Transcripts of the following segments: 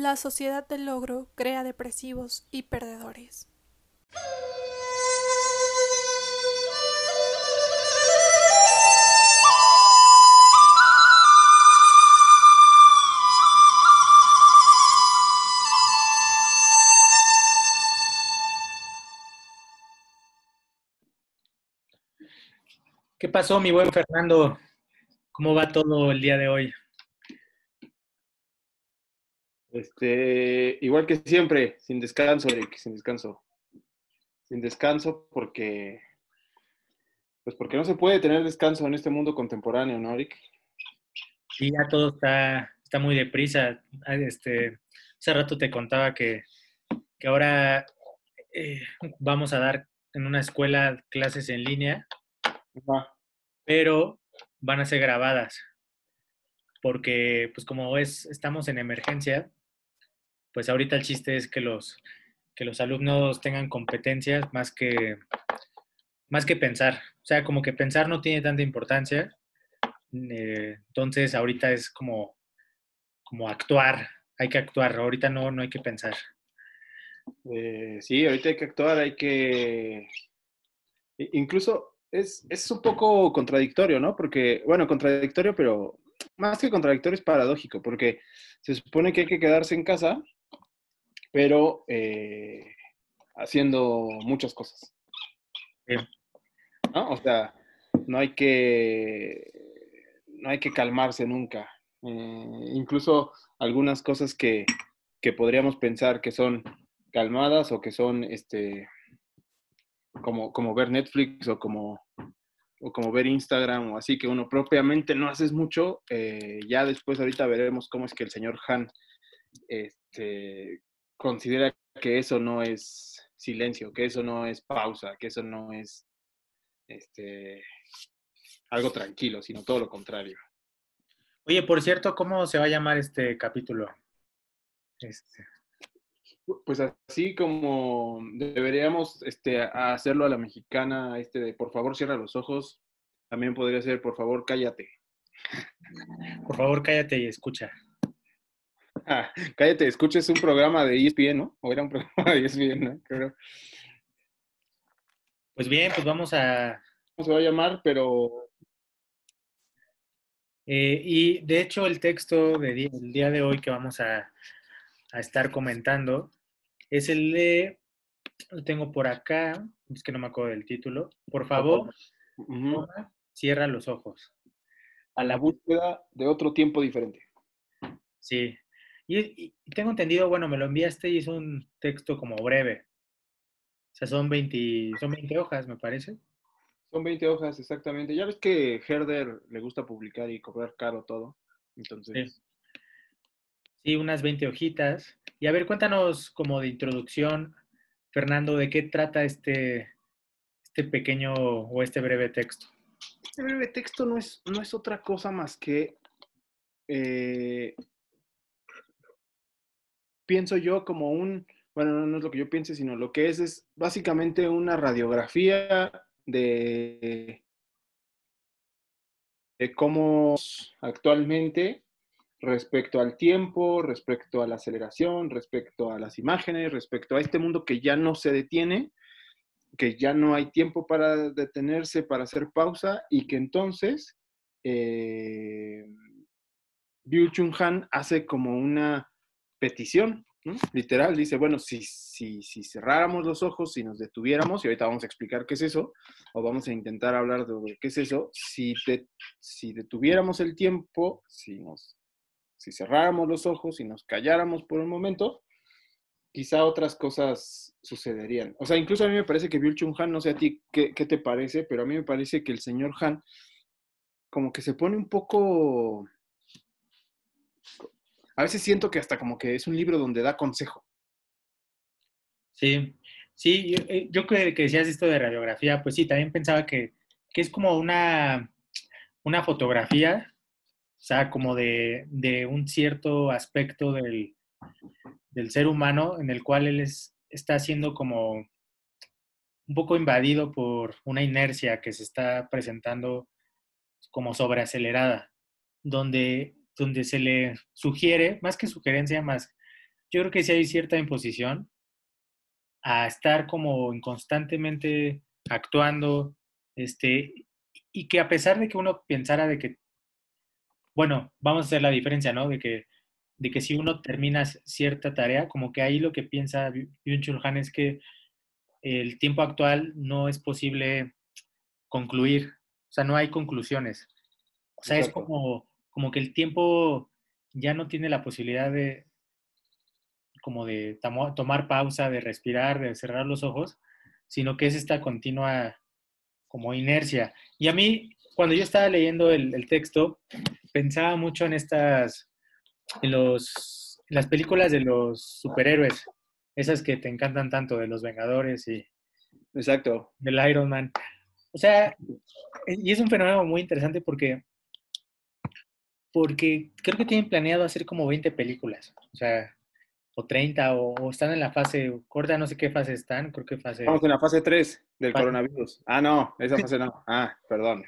La sociedad del logro crea depresivos y perdedores. ¿Qué pasó, mi buen Fernando? ¿Cómo va todo el día de hoy? Este, igual que siempre, sin descanso, Eric, sin descanso. Sin descanso porque, pues porque no se puede tener descanso en este mundo contemporáneo, ¿no, Eric? Sí, ya todo está, está muy deprisa. Ah, este, hace rato te contaba que, que ahora eh, vamos a dar en una escuela clases en línea, pero van a ser grabadas. Porque, pues como es, estamos en emergencia, pues ahorita el chiste es que los, que los alumnos tengan competencias más que, más que pensar. O sea, como que pensar no tiene tanta importancia. Eh, entonces, ahorita es como, como actuar. Hay que actuar. Ahorita no, no hay que pensar. Eh, sí, ahorita hay que actuar, hay que... Incluso es, es un poco contradictorio, ¿no? Porque, bueno, contradictorio, pero más que contradictorio es paradójico, porque se supone que hay que quedarse en casa pero eh, haciendo muchas cosas. ¿No? O sea, no hay que, no hay que calmarse nunca. Eh, incluso algunas cosas que, que, podríamos pensar que son calmadas o que son este, como, como ver Netflix o como, o como ver Instagram o así, que uno propiamente no haces mucho, eh, ya después ahorita veremos cómo es que el señor Han este, considera que eso no es silencio, que eso no es pausa, que eso no es este, algo tranquilo, sino todo lo contrario. Oye, por cierto, ¿cómo se va a llamar este capítulo? Este. Pues así como deberíamos este, hacerlo a la mexicana, este de por favor cierra los ojos, también podría ser por favor cállate. Por favor cállate y escucha. Cállate, escuches un programa de ESPN, ¿no? O era un programa de ESPN, ¿no? Pues bien, pues vamos a... ¿Cómo se va a llamar? Pero... Eh, y de hecho el texto del día de hoy que vamos a, estar comentando es el de... Lo tengo por acá, es que no me acuerdo del título. Por favor, cierra los ojos. A la búsqueda de otro tiempo diferente. Sí, y, tengo entendido, bueno, me lo enviaste y es un texto como breve. O sea, son 20, son 20 hojas, me parece. Son 20 hojas, exactamente. Ya ves que Herder le gusta publicar y cobrar caro todo. Entonces. Sí. unas 20 hojitas. Y a ver, cuéntanos como de introducción, Fernando, de qué trata este, este pequeño o este breve texto. Este breve texto no es, no es otra cosa más que eh, pienso yo como un, bueno, no, es lo que yo piense, sino lo que es es básicamente una radiografía de, cómo actualmente respecto al tiempo, respecto a la aceleración, respecto a las imágenes, respecto a este mundo que ya no se detiene, que ya no hay tiempo para detenerse, para hacer pausa y que entonces eh, Chun Han hace como una petición, literal, dice, bueno, si, si, si cerráramos los ojos, si nos detuviéramos, y ahorita vamos a explicar qué es eso, o vamos a intentar hablar de qué es eso, si, si detuviéramos el tiempo, si, nos, si cerráramos los ojos, y nos calláramos por un momento, quizá otras cosas sucederían. O sea, incluso a mí me parece que Bill Chung Han, no sé a ti qué, qué te parece, pero a mí me parece que el señor Han como que se pone un poco a veces siento que hasta como que es un libro donde da consejo. Sí, sí, yo, creo que decías esto de radiografía, pues sí, también pensaba que, es como una, una fotografía, o sea, como de, un cierto aspecto del, ser humano en el cual él está siendo como un poco invadido por una inercia que se está presentando como sobreacelerada, donde donde se le sugiere, más que sugerencia, más yo creo que sí hay cierta imposición a estar como constantemente actuando, este, y que a pesar de que uno pensara de que, bueno, vamos a hacer la diferencia, ¿no? De que, de que si uno termina cierta tarea, como que ahí lo que piensa Byung-Chul Han es que el tiempo actual no es posible concluir, o sea, no hay conclusiones. O sea, es como, como que el tiempo ya no tiene la posibilidad de, como de tomar pausa, de respirar, de cerrar los ojos, sino que es esta continua como inercia. Y a mí, cuando yo estaba leyendo el, texto, pensaba mucho en estas, en, los, en las películas de los superhéroes, esas que te encantan tanto, de los Vengadores y... Exacto. Del Iron Man. O sea, y es un fenómeno muy interesante porque, porque creo que tienen planeado hacer como 20 películas. O sea, o 30, o, están en la fase corta, no sé qué fase están, creo que fase... Estamos en la fase 3 del coronavirus. Ah, no, esa fase no. Ah, perdón.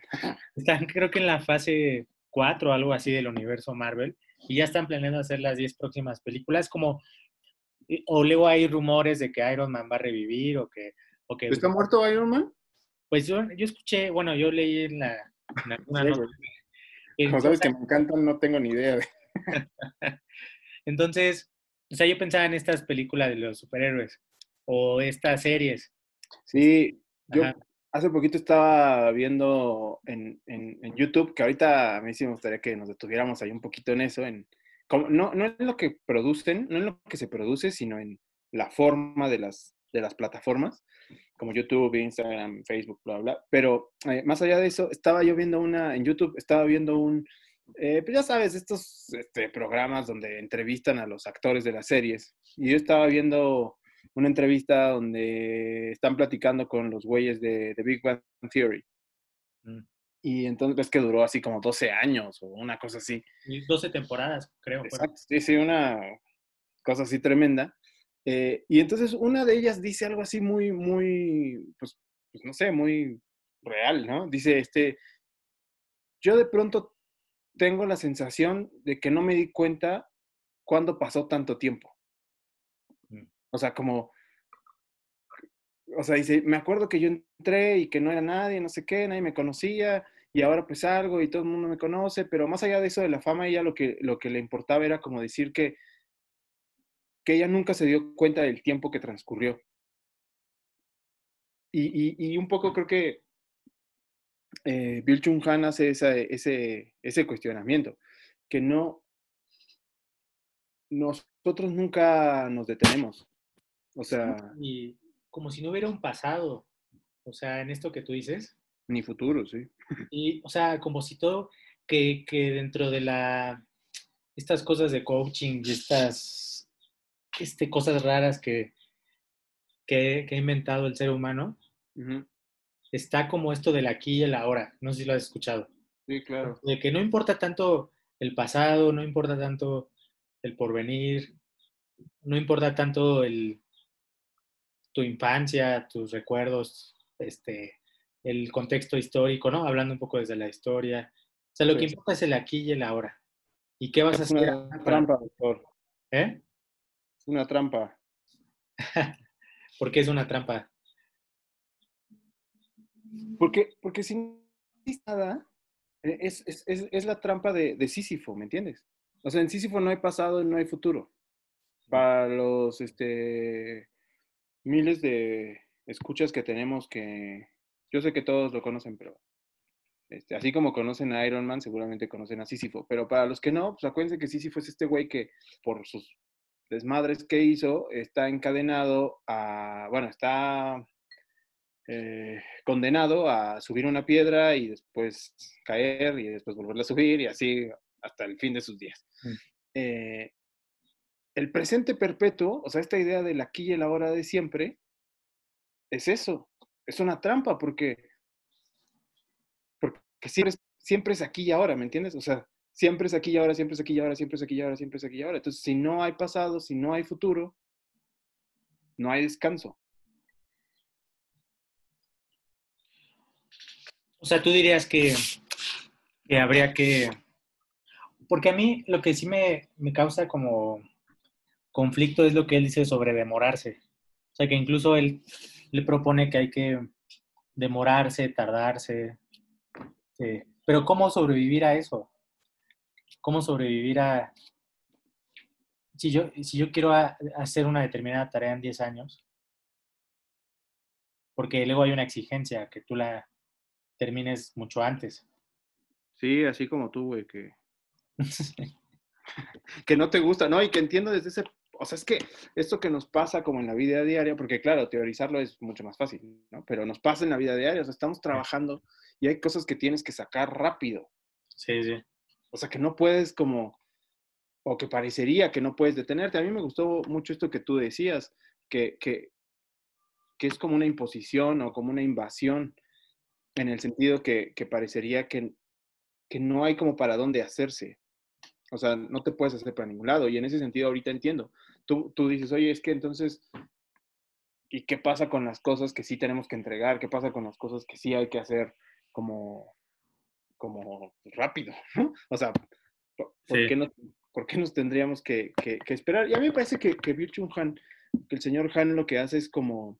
Están creo que en la fase 4 o algo así del universo Marvel, y ya están planeando hacer las 10 próximas películas, como... O luego hay rumores de que Iron Man va a revivir, o que... O que ¿Está muerto Iron Man? Pues yo, yo escuché, bueno, yo leí en la... Como sabes que me encantan, no tengo ni idea. De... Entonces, o sea, yo pensaba en estas películas de los superhéroes o estas series. Sí, yo hace poquito estaba viendo en, en, YouTube, que ahorita a mí sí me gustaría que nos detuviéramos ahí un poquito en eso, en, como, no, no en lo que producen, no en lo que se produce, sino en la forma de las, de las plataformas, como YouTube, Instagram, Facebook, bla, bla. Pero eh, más allá de eso, estaba yo viendo una, en YouTube, estaba viendo un, eh, pues ya sabes, estos este, programas donde entrevistan a los actores de las series. Y yo estaba viendo una entrevista donde están platicando con los güeyes de, de Big Bang Theory. Mm. Y entonces ves que duró así como 12 años o una cosa así. 12 temporadas, creo. Exacto, sí, sí, una cosa así tremenda. Eh, y entonces una de ellas dice algo así muy, muy, pues, pues no sé, muy real, ¿no? Dice, este, yo de pronto tengo la sensación de que no me di cuenta cuándo pasó tanto tiempo. Mm. O sea, como, o sea, dice, me acuerdo que yo entré y que no era nadie, no sé qué, nadie me conocía, y ahora pues algo y todo el mundo me conoce, pero más allá de eso de la fama, ella lo que, lo que le importaba era como decir que, que ella nunca se dio cuenta del tiempo que transcurrió. Y, y, y un poco creo que eh, Bill Chung Han hace ese, ese cuestionamiento, que no, nosotros nunca nos detenemos. O sea... Y como si no hubiera un pasado, o sea, en esto que tú dices. Ni futuro, sí. Y, o sea, como si todo, que, que dentro de la, estas cosas de coaching y estas este, cosas raras que, que, ha inventado el ser humano, está como esto del aquí y el ahora. No sé si lo has escuchado. Sí, claro. De que no importa tanto el pasado, no importa tanto el porvenir, no importa tanto el, tu infancia, tus recuerdos, este, el contexto histórico, ¿no? Hablando un poco desde la historia. O sea, lo que importa es el aquí y el ahora. ¿Y qué vas a hacer? Una trampa, doctor. ¿Eh? Una trampa. ¿Por qué es una trampa? Porque, porque sin nada, eh, es, es, es, la trampa de, de, Sísifo, ¿me entiendes? O sea, en Sísifo no hay pasado, no hay futuro. Para los este, miles de escuchas que tenemos que yo sé que todos lo conocen, pero este, así como conocen a Iron Man, seguramente conocen a Sísifo. Pero para los que no, pues acuérdense que Sísifo es este güey que por sus desmadres que hizo está encadenado a, bueno, está eh, condenado a subir una piedra y después caer y después volverla a subir y así hasta el fin de sus días. Mm. Eh, el presente perpetuo, o sea, esta idea del aquí y el ahora de siempre, es eso, es una trampa porque, porque siempre, siempre es aquí y ahora, ¿me entiendes? O sea, siempre es aquí y ahora, siempre es aquí y ahora, siempre es aquí y ahora, siempre es aquí y ahora. Entonces, si no hay pasado, si no hay futuro, no hay descanso. O sea, tú dirías que, que habría que... Porque a mí lo que sí me, me causa como conflicto es lo que él dice sobre demorarse. O sea, que incluso él le propone que hay que demorarse, tardarse. sí. Pero ¿cómo sobrevivir a eso? ¿Cómo sobrevivir a... Si yo, si yo quiero a- hacer una determinada tarea en 10 años, porque luego hay una exigencia que tú la termines mucho antes. Sí, así como tú, güey, que, que no te gusta, ¿no? Y que entiendo desde ese, o sea, es que esto que nos pasa como en la vida diaria, porque claro, teorizarlo es mucho más fácil, ¿no? Pero nos pasa en la vida diaria, o sea, estamos trabajando y hay cosas que tienes que sacar rápido, Sí, sí. O sea, que no puedes como, o que parecería que no puedes detenerte. A mí me gustó mucho esto que tú decías, que, que, que es como una imposición o como una invasión, en el sentido que, que parecería que, que no hay como para dónde hacerse. O sea, no te puedes hacer para ningún lado. Y en ese sentido ahorita entiendo. Tú, tú dices, oye, es que entonces, ¿y qué pasa con las cosas que sí tenemos que entregar? ¿Qué pasa con las cosas que sí hay que hacer como, como rápido? ¿no? O sea, ¿por, Sí. qué, nos, por qué nos tendríamos que, que- que esperar? Y a mí me parece que, que Han, que el señor Han lo que hace es como,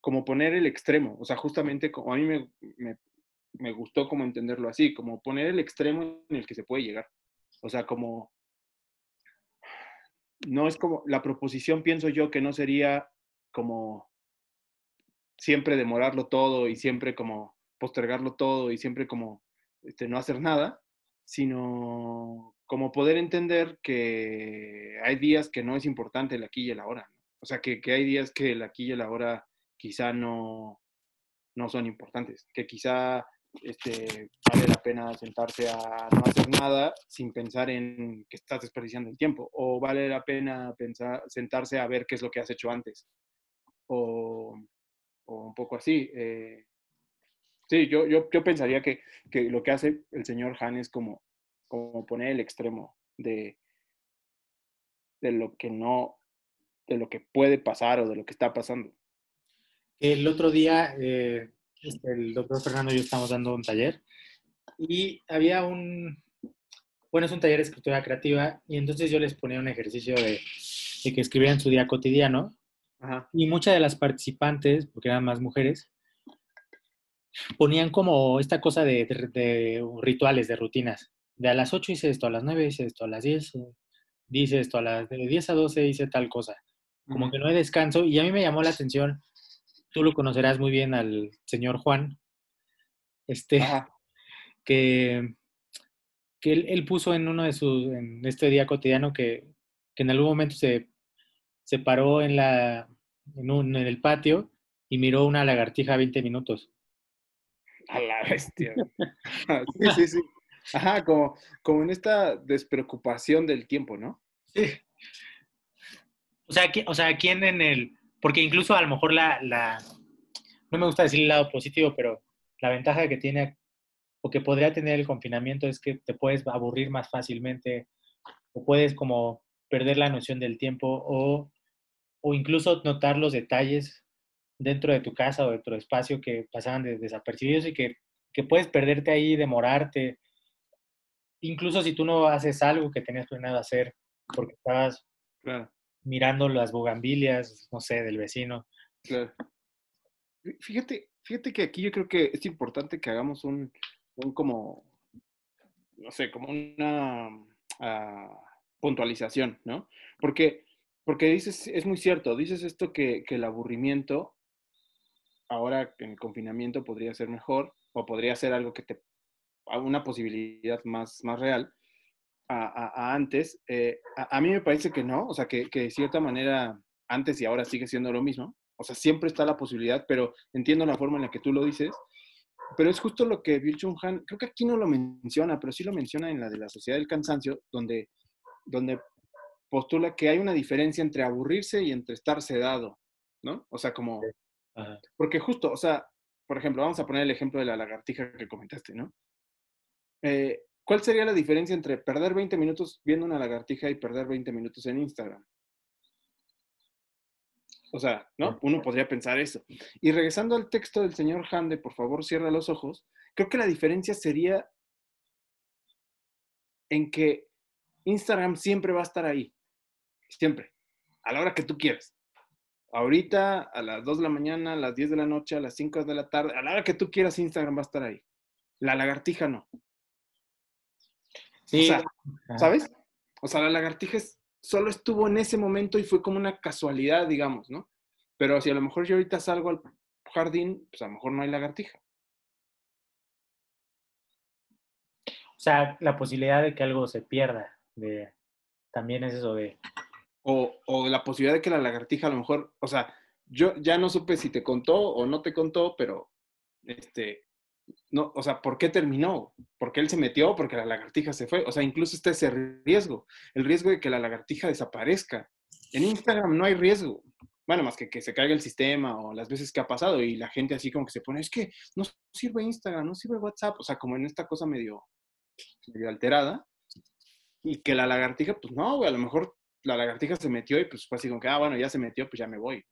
como poner el extremo. O sea, justamente como a mí me, me, me gustó como entenderlo así, como poner el extremo en el que se puede llegar. O sea, como no es como la proposición, pienso yo, que no sería como siempre demorarlo todo y siempre como postergarlo todo y siempre como este, no hacer nada, sino como poder entender que hay días que no es importante el aquí y el ahora. O sea, que, que hay días que el aquí y el ahora quizá no, no son importantes, que quizá este, vale la pena sentarse a no hacer nada sin pensar en que estás desperdiciando el tiempo, o vale la pena pensar, sentarse a ver qué es lo que has hecho antes, o, o un poco así. eh. Sí, yo, yo, yo pensaría que, que lo que hace el señor Han es como, como poner el extremo de, de lo que no, de lo que puede pasar o de lo que está pasando. El otro día, eh, este, el doctor Fernando y yo estábamos dando un taller y había un, bueno, es un taller de escritura creativa y entonces yo les ponía un ejercicio de, de que escribieran su día cotidiano Ajá. y muchas de las participantes, porque eran más mujeres, ponían como esta cosa de, de- de rituales, de rutinas. De a las 8 hice esto, a las 9 hice esto, a las 10 eh, dice esto, a las de 10 a 12 hice tal cosa. Como que no hay descanso y a mí me llamó la atención, tú lo conocerás muy bien al señor Juan, este, Ajá. que, que él, él puso en uno de sus, en este día cotidiano que, que en algún momento se, se paró en, la, en, un- en el patio y miró una lagartija 20 minutos. A la bestia. Sí, sí, sí. Ajá, como, como en esta despreocupación del tiempo, ¿no? Sí. O sea, qui- o sea, ¿quién en el...? Porque incluso a lo mejor la, la... No me gusta decir el lado positivo, pero la ventaja que tiene o que podría tener el confinamiento es que te puedes aburrir más fácilmente o puedes como perder la noción del tiempo o, o incluso notar los detalles dentro de tu casa o de tu espacio que pasaban de- desapercibidos y que, que puedes perderte ahí, demorarte. Incluso si tú no haces algo que tenías planeado hacer porque estabas Claro, mirando las bugambilias, no sé, del vecino. claro. Fí- Fíjate, fíjate que aquí yo creo que es importante que hagamos un, un como, no sé, como una ah, puntualización, ¿no? Porque, porque dices, es muy cierto, dices esto que, que el aburrimiento ahora en el confinamiento podría ser mejor o podría ser algo que te, una posibilidad más, más real a, a- a antes. Eh, a, a mí me parece que no, o sea, que, que de cierta manera antes y ahora sigue siendo lo mismo. O sea, siempre está la posibilidad, pero entiendo la forma en la que tú lo dices. Pero es justo lo que Bill Chung Han, creo que aquí no lo menciona, pero sí lo menciona en la de la Sociedad del Cansancio, donde, donde postula que hay una diferencia entre aburrirse y entre estar sedado, ¿no? O sea, como, Ajá. porque justo, o sea, por ejemplo, vamos a poner el ejemplo de la lagartija que comentaste, ¿no? Eh, ¿Cuál sería la diferencia entre perder 20 minutos viendo una lagartija y perder 20 minutos en Instagram? O sea, ¿no? Uno podría pensar eso. Y regresando al texto del señor Hande, por favor, cierra los ojos. Creo que la diferencia sería en que Instagram siempre va a estar ahí. siempre, a la hora que tú quieras. Ahorita, a las 2 de la mañana, a las 10 de la noche, a las 5 de la tarde, a la hora que tú quieras, Instagram va a estar ahí. La lagartija no. Sí. O sea, ¿sabes? O sea, la lagartija es- solo estuvo en ese momento y fue como una casualidad, digamos, ¿no? Pero si a lo mejor yo ahorita salgo al jardín, pues a lo mejor no hay lagartija. O sea, la posibilidad de que algo se pierda, de, también es eso de... O, la posibilidad de que la lagartija a lo mejor, o sea, yo ya no supe si te contó o no te contó, pero, este, no, o sea, ¿por qué terminó? ¿Por qué él se metió? Porque la lagartija se fue. O sea, incluso está ese riesgo, el riesgo de que la lagartija desaparezca. En Instagram no hay riesgo. Bueno, más que que se caiga el sistema o las veces que ha pasado y la gente así como que se pone, es que no sirve Instagram, no sirve WhatsApp, o sea, como en esta cosa medio, medio alterada. Y que la lagartija, pues no, güey, a lo mejor la lagartija se metió y pues fue así como que, ah, bueno, ya se metió, pues ya me voy.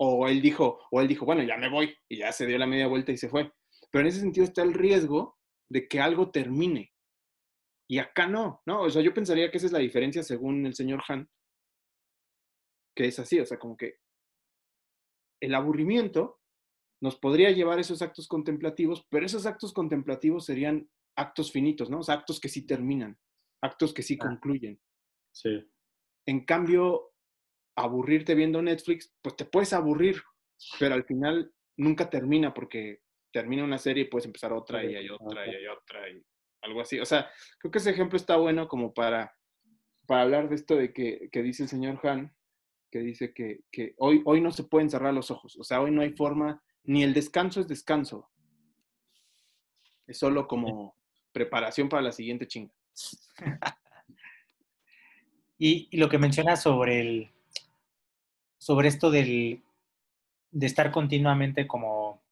O él dijo, o él dijo, bueno, ya me voy, y ya se dio la media vuelta y se fue. Pero en ese sentido está el riesgo de que algo termine. Y acá no, ¿no? O sea, yo pensaría que esa es la diferencia según el señor Han, que es así, o sea, como que el aburrimiento nos podría llevar a esos actos contemplativos, pero esos actos contemplativos serían actos finitos, ¿no? O sea, actos que sí terminan, actos que sí Ah. concluyen. Sí. En cambio, aburrirte viendo Netflix, pues te puedes aburrir, pero al final nunca termina porque termina una serie y puedes empezar otra y hay otra y hay otra y algo así. O sea, creo que ese ejemplo está bueno como para, para hablar de esto de que, que dice el señor Han, que dice que, que hoy, hoy no se pueden cerrar los ojos. O sea, hoy no hay forma, ni el descanso es descanso. Es solo como preparación para la siguiente chinga. Y, y lo que mencionas sobre el sobre esto del de estar continuamente como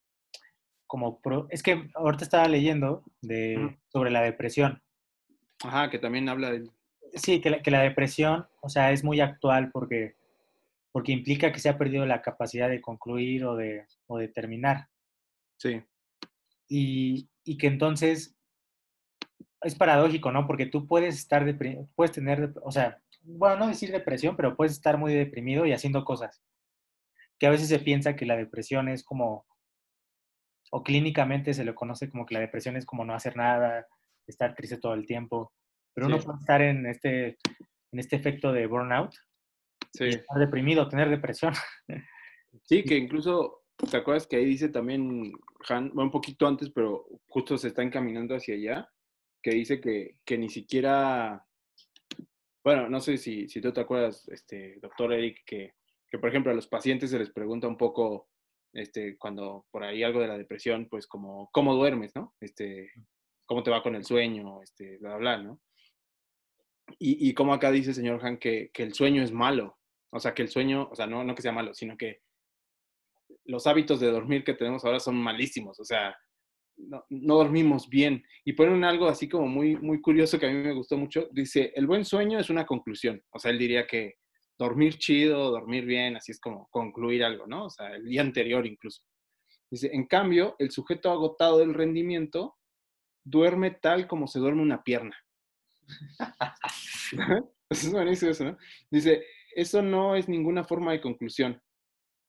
como pro- es que ahorita estaba leyendo de sobre la depresión. Ajá, que también habla del... Sí, que la, que la depresión, o sea, es muy actual porque porque implica que se ha perdido la capacidad de concluir o de o de terminar. Sí, y, y que entonces es paradójico, ¿no? Porque tú puedes estar deprimido, puedes tener, o sea, bueno, no decir depresión, pero puedes estar muy deprimido y haciendo cosas. Que a veces se piensa que la depresión es como, o clínicamente se lo conoce como que la depresión es como no hacer nada, estar triste todo el tiempo, pero uno Sí. puede estar en este, en este efecto de burnout sí. estar deprimido, tener depresión. Sí, que incluso, ¿te acuerdas que ahí dice también Han, bueno, un poquito antes, pero justo se está encaminando hacia allá, que dice que, que ni siquiera, bueno, no sé si, si tú te acuerdas, este, doctor Eric, que, que por ejemplo a los pacientes se les pregunta un poco, este, cuando por ahí algo de la depresión, pues como, ¿cómo duermes, no? Este, ¿cómo te va con el sueño? Este, bla, bla, bla, ¿no? Y, y como acá dice el señor Han que, que el sueño es malo, o sea, que el sueño, o sea, no, no que sea malo, sino que los hábitos de dormir que tenemos ahora son malísimos, o sea, no, dormimos bien. Y ponen algo así como muy, muy curioso que a mí me gustó mucho. Dice, el buen sueño es una conclusión. O sea, él diría que dormir chido, dormir bien, así es como concluir algo, ¿no? O sea, el día anterior incluso. Dice, en cambio, el sujeto agotado del rendimiento duerme tal como se duerme una pierna. es buenísimo eso, ¿no? Dice, eso no es ninguna forma de conclusión.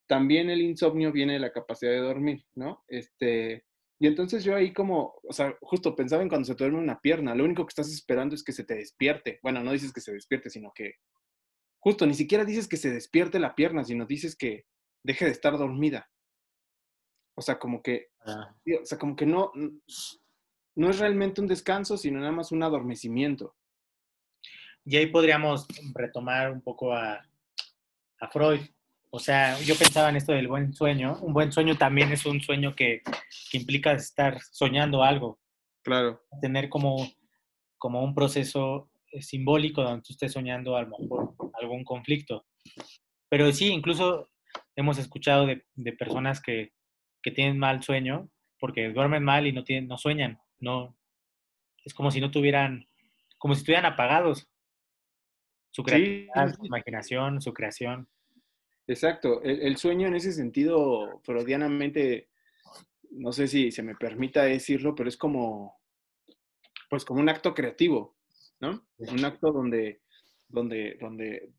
También el insomnio viene de la capacidad de dormir, ¿no? Este, y entonces yo ahí como, o sea, justo pensaba en cuando se te duerme una pierna, lo único que estás esperando es que se te despierte. Bueno, no dices que se despierte, sino que justo ni siquiera dices que se despierte la pierna, sino dices que deje de estar dormida. O sea, como que, Ah, o sea, como que no, no es realmente un descanso, sino nada más un adormecimiento. Y ahí podríamos retomar un poco a, a Freud. O sea, yo pensaba en esto del buen sueño. Un buen sueño también es un sueño que, que implica estar soñando algo, Claro. tener como, como un proceso eh, simbólico donde tú estés soñando a lo mejor algún conflicto. Pero sí, incluso hemos escuchado de, de personas que, que tienen mal sueño porque duermen mal y no, tienen, no sueñan. No, es como si no tuvieran, como si estuvieran apagados. Su creatividad, sí, su imaginación, su creación. Exacto. El, el sueño en ese sentido, freudianamente, no sé si se me permita decirlo, pero es como, pues como un acto creativo, ¿no? Un acto donde, donde, donde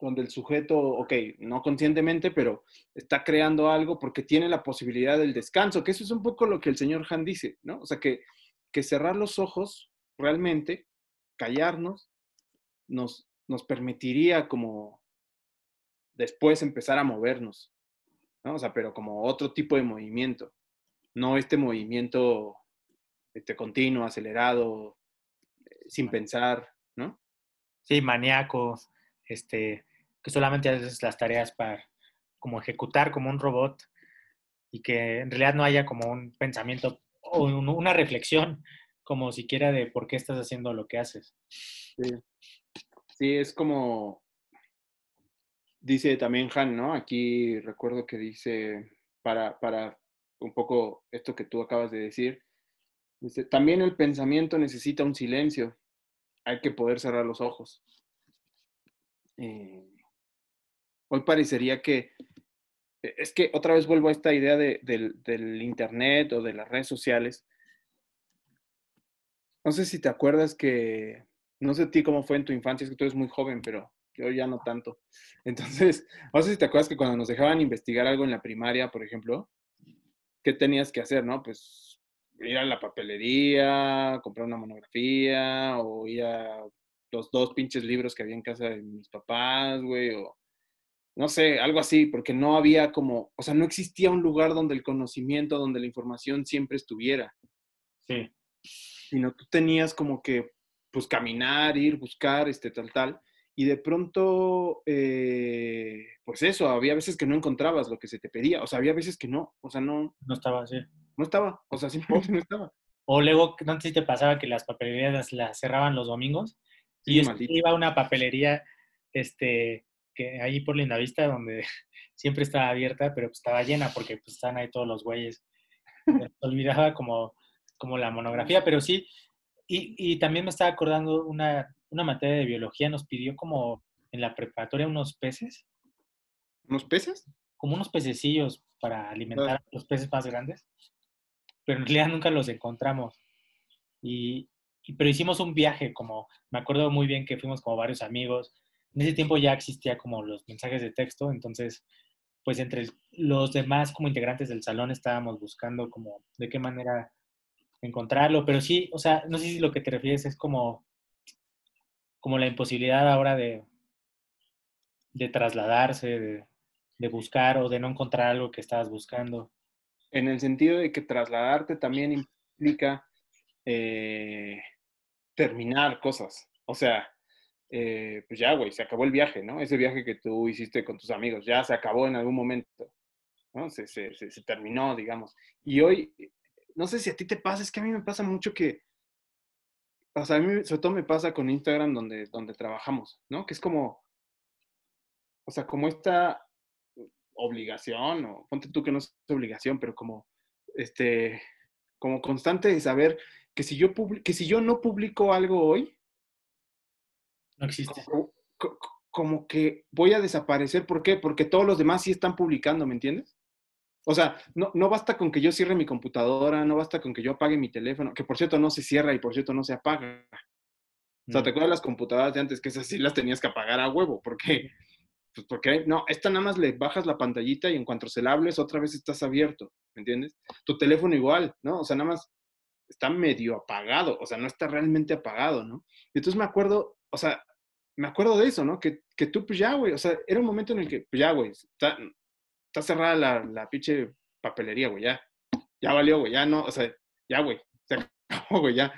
donde el sujeto, ok, no conscientemente, pero está creando algo porque tiene la posibilidad del descanso, que eso es un poco lo que el señor Han dice, ¿no? O sea, que, que cerrar los ojos realmente, callarnos, nos, nos permitiría como después empezar a movernos, ¿no? O sea, pero como otro tipo de movimiento, no este movimiento este, continuo, acelerado, eh, sin pensar, ¿no? Sí, maníaco, este, que solamente haces las tareas para como ejecutar como un robot y que en realidad no haya como un pensamiento o una reflexión como siquiera de por qué estás haciendo lo que haces. Sí, sí es como, dice también Han, ¿no? Aquí recuerdo que dice, para, para un poco esto que tú acabas de decir, también el pensamiento necesita un silencio, hay que poder cerrar los ojos. Eh, hoy parecería que, e, es que otra vez vuelvo a esta idea de, del, del Internet o de las redes sociales. No sé si te acuerdas que, no sé a ti cómo fue en tu infancia, es que tú eres muy joven, pero yo ya no tanto. Entonces, no sé si te acuerdas que cuando nos dejaban investigar algo en la primaria, por ejemplo, ¿qué tenías que hacer, no? Pues ir a la papelería, comprar una monografía o ir a los dos pinches libros que había en casa de mis papás, güey, o no sé, algo así, porque no había como, o sea, no existía un lugar donde el conocimiento, donde la información siempre estuviera. Sí. Sino tú tenías como que, pues, caminar, ir, buscar, este, tal, tal. Y de pronto, eh, pues eso, había veces que no encontrabas lo que se te pedía, o sea, había veces que no, o sea, no. No estaba así. No estaba, o sea, simplemente no estaba. O luego, no sé si te pasaba que las papelerías las cerraban los domingos y yo iba a una papelería, este, que ahí por Lindavista, donde siempre estaba abierta, pero pues estaba llena porque pues están ahí todos los güeyes. Me olvidaba como, como la monografía, pero sí. Y, y también me estaba acordando una, una materia de biología, nos pidió como en la preparatoria unos peces. ¿Unos peces? Como unos pececillos para alimentar a los peces más grandes. Pero en realidad nunca los encontramos. Y, pero hicimos un viaje, como me acuerdo muy bien que fuimos como varios amigos. En ese tiempo ya existía como los mensajes de texto, entonces, pues entre los demás como integrantes del salón estábamos buscando como de qué manera encontrarlo, pero sí, o sea, no sé si lo que te refieres es como, como la imposibilidad ahora de, de trasladarse, de, buscar o de no encontrar algo que estabas buscando. En el sentido de que trasladarte también implica eh, terminar cosas. O sea, eh, pues ya, güey, se acabó el viaje, ¿no? Ese viaje que tú hiciste con tus amigos, ya se acabó en algún momento, ¿no? Se, se, se, terminó, digamos. Y hoy, no sé si a ti te pasa, es que a mí me pasa mucho que, o sea, a mí sobre todo me pasa con Instagram donde, donde trabajamos, ¿no? Que es como, o sea, como esta obligación, o ponte tú que no es obligación, pero como, este, como constante de saber que si yo, que si yo no publico algo hoy, no existe. Como, como, que voy a desaparecer. ¿Por qué? Porque todos los demás sí están publicando, ¿me entiendes? O sea, no, no basta con que yo cierre mi computadora, no basta con que yo apague mi teléfono, que por cierto no se cierra y por cierto no se apaga. O sea, ¿te acuerdas las computadoras de antes que esas sí las tenías que apagar a huevo? ¿Por qué? Pues porque, no, esta nada más le bajas la pantallita y en cuanto se la hables otra vez estás abierto, ¿me entiendes? Tu teléfono igual, ¿no? O sea, nada más está medio apagado, o sea, no está realmente apagado, ¿no? Y entonces me acuerdo, o sea, me acuerdo de eso, ¿no? Que, que tú, pues ya, güey, o sea, era un momento en el que, pues ya, güey, está, está cerrada la, la pinche papelería, güey, ya, ya valió, güey, ya no, o sea, ya, güey, se acabó, güey, ya.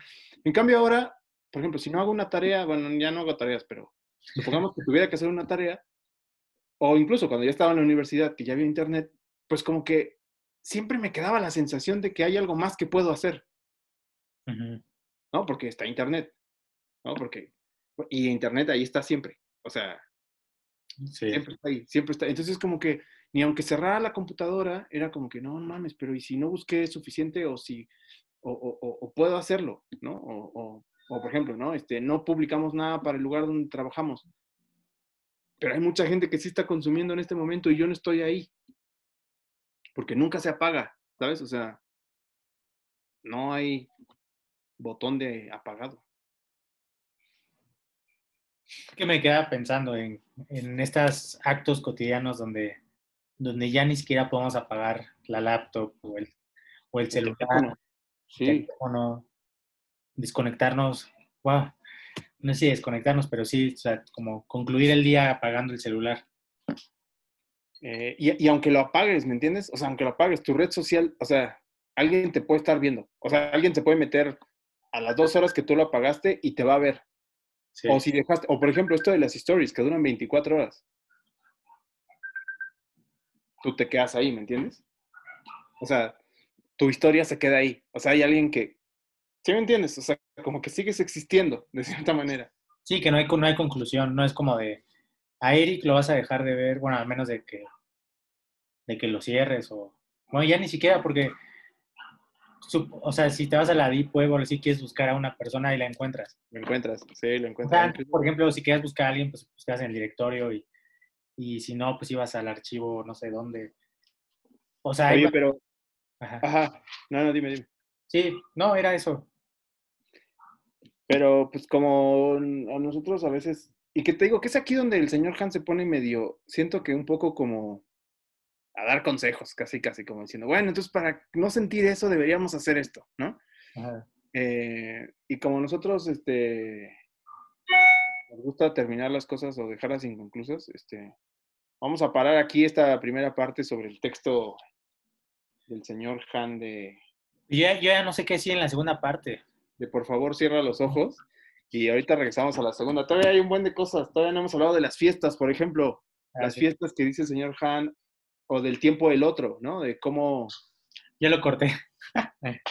En cambio ahora, por ejemplo, si no hago una tarea, bueno, ya no hago tareas, pero supongamos que tuviera que hacer una tarea, o incluso cuando ya estaba en la universidad, que ya había internet, pues como que siempre me quedaba la sensación de que hay algo más que puedo hacer. ¿No? Porque está internet. ¿No? Porque. Y internet ahí está siempre. O sea. Siempre está ahí. Siempre está. Entonces, como que ni aunque cerrara la computadora, era como que no mames, pero ¿y si no busqué suficiente o si. O, puedo hacerlo, ¿no? O, o, por ejemplo, ¿no? Este, no publicamos nada para el lugar donde trabajamos. Pero hay mucha gente que sí está consumiendo en este momento y yo no estoy ahí. Porque nunca se apaga, ¿sabes? O sea, no hay botón de apagado. que me queda pensando en, en estos actos cotidianos donde, donde ya ni siquiera podemos apagar la laptop o el, o el celular, teléfono. Sí, el teléfono, desconectarnos, wow, no sé si desconectarnos, pero sí, o sea, como concluir el día apagando el celular. eh, y, y aunque lo apagues, ¿me entiendes? O sea, aunque lo apagues, tu red social, o sea, alguien te puede estar viendo. O sea, alguien se puede meter a las dos horas que tú lo apagaste y te va a ver. Sí. O si dejaste, o por ejemplo, esto de las stories que duran 24 horas. Tú te quedas ahí, ¿me entiendes? O sea, tu historia se queda ahí. O sea, hay alguien que. ¿Sí me entiendes? O sea, como que sigues existiendo, de cierta manera. Sí, que no hay, no hay conclusión, no es como de a Eric lo vas a dejar de ver, bueno, al menos de que de que lo cierres o bueno, ya ni siquiera porque o sea, si te vas a la Deep Web o si quieres buscar a una persona y la encuentras. Lo encuentras, sí, lo O encuentras. sea, por ejemplo, si quieres buscar a alguien, pues buscas en el directorio y, y si no, pues ibas al archivo no sé dónde. O sea, Oye, iba- pero. ajá. Ajá. No, no, dime, dime. sí, no, era eso. Pero pues como a nosotros a veces, y que te digo que es aquí donde el señor Han se pone medio, siento que un poco como a dar consejos, casi, casi como diciendo, bueno, entonces para no sentir eso deberíamos hacer esto, ¿no? Ajá. Eh, y como nosotros, este, nos gusta terminar las cosas o dejarlas inconclusas, este, vamos a parar aquí esta primera parte sobre el texto del señor Han de, yo, ya- yo ya no sé qué decir en la segunda parte. de por favor cierra los ojos y ahorita regresamos a la segunda. Todavía hay un buen de cosas, todavía no hemos hablado de las fiestas, por ejemplo, Ah, las sí. fiestas que dice el señor Han o del tiempo del otro, ¿no? De cómo, Ya lo corté.